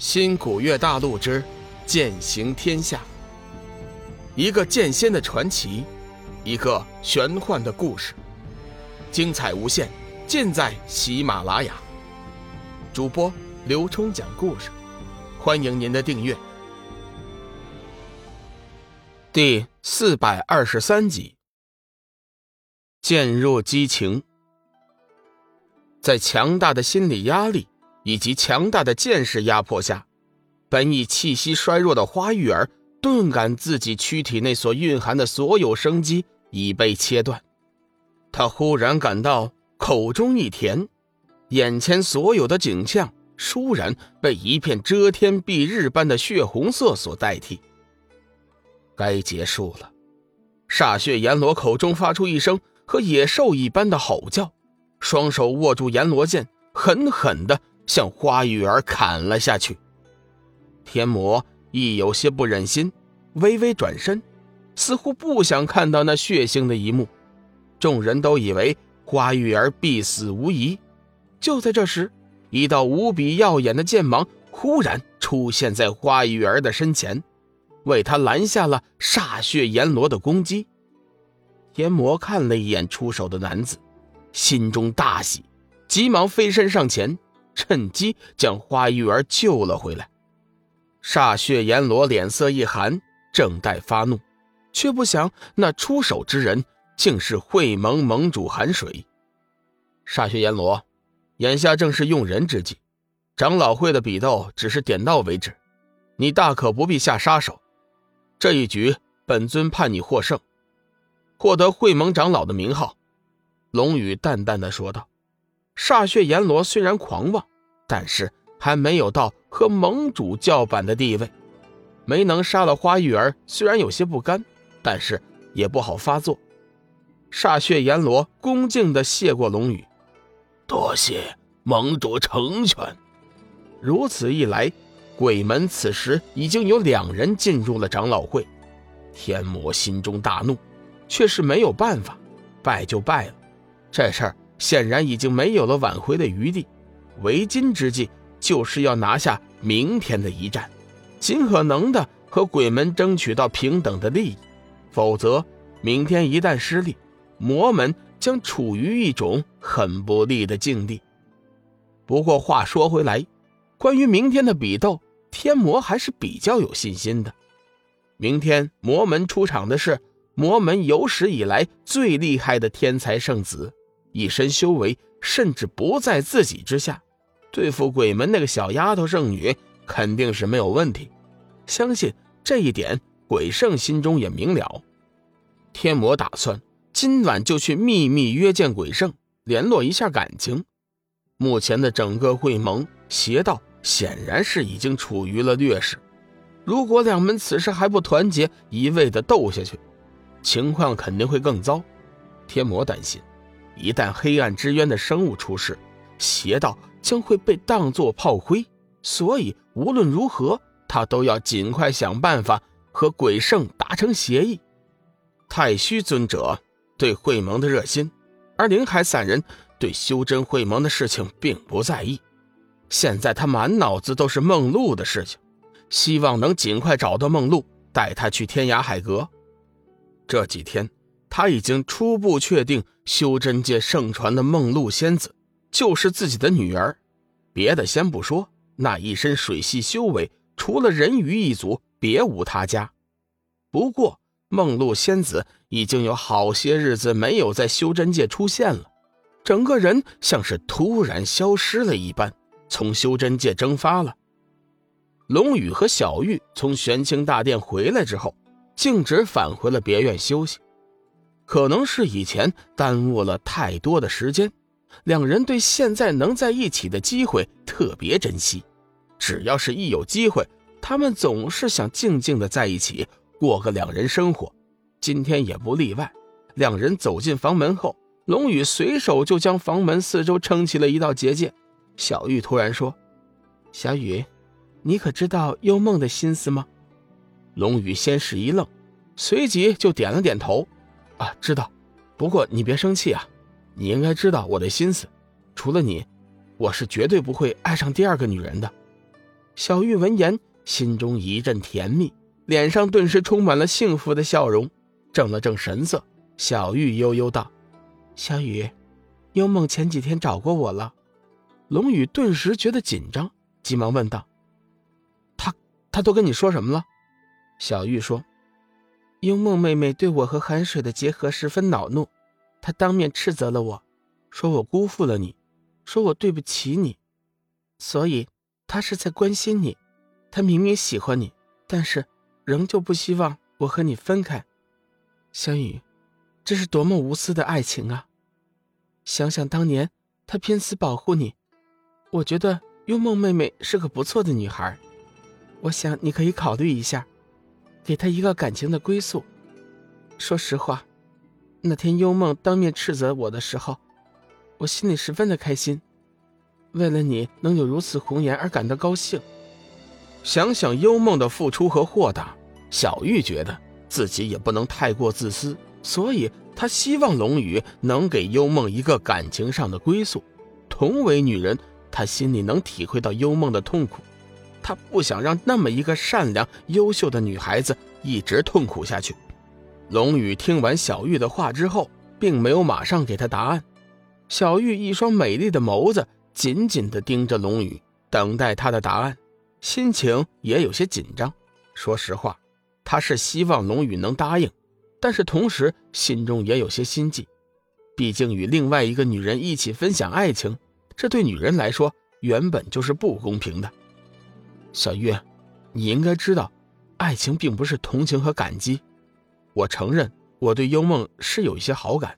新古月大陆之剑行天下，一个剑仙的传奇，一个玄幻的故事，精彩无限，尽在喜马拉雅。主播刘冲讲故事，欢迎您的订阅。第四百二十三集，渐入激情，在强大的心理压力。以及强大的剑势压迫下，本已气息衰弱的花玉儿顿感自己躯体内所蕴含的所有生机已被切断。他忽然感到口中一甜，眼前所有的景象倏然被一片遮天蔽日般的血红色所代替。该结束了。煞血阎罗口中发出一声和野兽一般的吼叫，双手握住阎罗剑，狠狠的。向花玉儿砍了下去，天魔亦有些不忍心，微微转身，似乎不想看到那血腥的一幕。众人都以为花玉儿必死无疑。就在这时，一道无比耀眼的剑芒忽然出现在花玉儿的身前，为他拦下了煞血阎罗的攻击。天魔看了一眼出手的男子，心中大喜，急忙飞身上前。趁机将花玉儿救了回来。煞血阎罗脸色一寒，正待发怒，却不想那出手之人竟是会盟盟主寒水。煞血阎罗，眼下正是用人之际，长老会的比斗只是点到为止，你大可不必下杀手。这一局，本尊判你获胜，获得会盟长老的名号。”龙宇淡淡的说道。煞血阎罗虽然狂妄，但是还没有到和盟主叫板的地位。没能杀了花玉儿，虽然有些不甘，但是也不好发作。煞血阎罗恭敬地谢过龙宇，多谢盟主成全。如此一来，鬼门此时已经有两人进入了长老会。天魔心中大怒，却是没有办法，败就败了，这事儿。显然已经没有了挽回的余地，为今之计就是要拿下明天的一战，尽可能的和鬼门争取到平等的利益，否则明天一旦失利，魔门将处于一种很不利的境地。不过话说回来，关于明天的比斗，天魔还是比较有信心的。明天魔门出场的是魔门有史以来最厉害的天才圣子。一身修为甚至不在自己之下，对付鬼门那个小丫头圣女肯定是没有问题。相信这一点，鬼圣心中也明了。天魔打算今晚就去秘密约见鬼圣，联络一下感情。目前的整个会盟邪道显然是已经处于了劣势，如果两门此时还不团结，一味的斗下去，情况肯定会更糟。天魔担心。一旦黑暗之渊的生物出世，邪道将会被当作炮灰。所以无论如何，他都要尽快想办法和鬼圣达成协议。太虚尊者对会盟的热心，而灵海散人对修真会盟的事情并不在意。现在他满脑子都是梦露的事情，希望能尽快找到梦露，带他去天涯海阁。这几天。他已经初步确定，修真界盛传的梦露仙子就是自己的女儿。别的先不说，那一身水系修为，除了人鱼一族，别无他家。不过，梦露仙子已经有好些日子没有在修真界出现了，整个人像是突然消失了一般，从修真界蒸发了。龙宇和小玉从玄清大殿回来之后，径直返回了别院休息。可能是以前耽误了太多的时间，两人对现在能在一起的机会特别珍惜。只要是一有机会，他们总是想静静的在一起过个两人生活。今天也不例外。两人走进房门后，龙宇随手就将房门四周撑起了一道结界。小玉突然说：“小雨，你可知道幽梦的心思吗？”龙宇先是一愣，随即就点了点头。啊，知道，不过你别生气啊，你应该知道我的心思，除了你，我是绝对不会爱上第二个女人的。小玉闻言，心中一阵甜蜜，脸上顿时充满了幸福的笑容，正了正神色。小玉悠悠道：“小雨，幽梦前几天找过我了。”龙宇顿时觉得紧张，急忙问道：“他他都跟你说什么了？”小玉说：“幽梦妹妹对我和寒水的结合十分恼怒，她当面斥责了我，说我辜负了你，说我对不起你，所以她是在关心你。她明明喜欢你，但是仍旧不希望我和你分开。小雨。”这是多么无私的爱情啊！想想当年他拼死保护你，我觉得幽梦妹妹是个不错的女孩。我想你可以考虑一下，给他一个感情的归宿。说实话，那天幽梦当面斥责我的时候，我心里十分的开心，为了你能有如此红颜而感到高兴。想想幽梦的付出和豁达，小玉觉得自己也不能太过自私。所以，她希望龙宇能给幽梦一个感情上的归宿。同为女人，她心里能体会到幽梦的痛苦。他不想让那么一个善良、优秀的女孩子一直痛苦下去。龙宇听完小玉的话之后，并没有马上给他答案。小玉一双美丽的眸子紧紧地盯着龙宇，等待他的答案，心情也有些紧张。说实话，他是希望龙宇能答应。但是同时心中也有些心悸，毕竟与另外一个女人一起分享爱情，这对女人来说原本就是不公平的。小玉，你应该知道，爱情并不是同情和感激。我承认我对幽梦是有一些好感，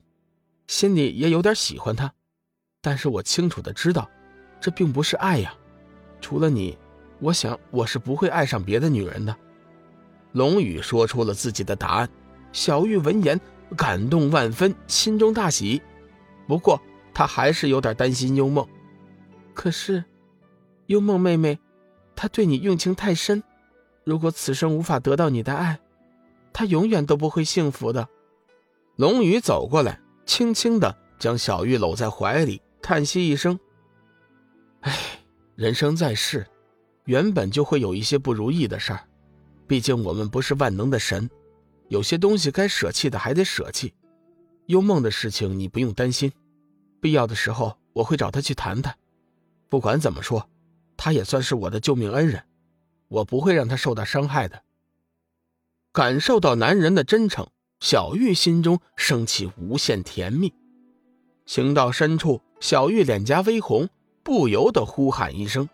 心里也有点喜欢她，但是我清楚的知道，这并不是爱呀。除了你，我想我是不会爱上别的女人的。龙宇说出了自己的答案。小玉闻言，感动万分，心中大喜。不过，她还是有点担心幽梦。可是，幽梦妹妹，他对你用情太深，如果此生无法得到你的爱，他永远都不会幸福的。龙宇走过来，轻轻的将小玉搂在怀里，叹息一声：“唉，人生在世，原本就会有一些不如意的事儿，毕竟我们不是万能的神。”有些东西该舍弃的还得舍弃，幽梦的事情你不用担心，必要的时候我会找他去谈谈。不管怎么说，他也算是我的救命恩人，我不会让他受到伤害的。感受到男人的真诚，小玉心中升起无限甜蜜。情到深处，小玉脸颊微红，不由得呼喊一声，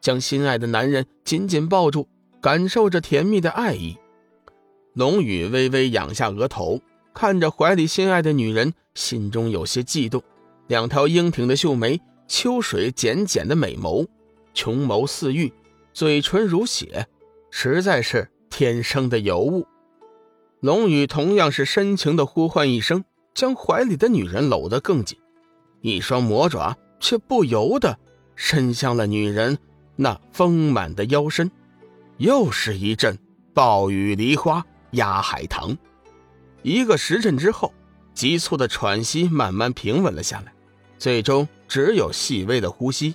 将心爱的男人紧紧抱住，感受着甜蜜的爱意。龙宇微微仰下额头，看着怀里心爱的女人，心中有些悸动。两条英挺的秀眉，秋水浅浅的美眸，琼眸似玉，嘴唇如血，实在是天生的尤物。龙宇同样是深情的呼唤一声，将怀里的女人搂得更紧，一双魔爪却不由得伸向了女人那丰满的腰身。又是一阵暴雨梨花。压海棠，一个时辰之后，急促的喘息慢慢平稳了下来，最终只有细微的呼吸。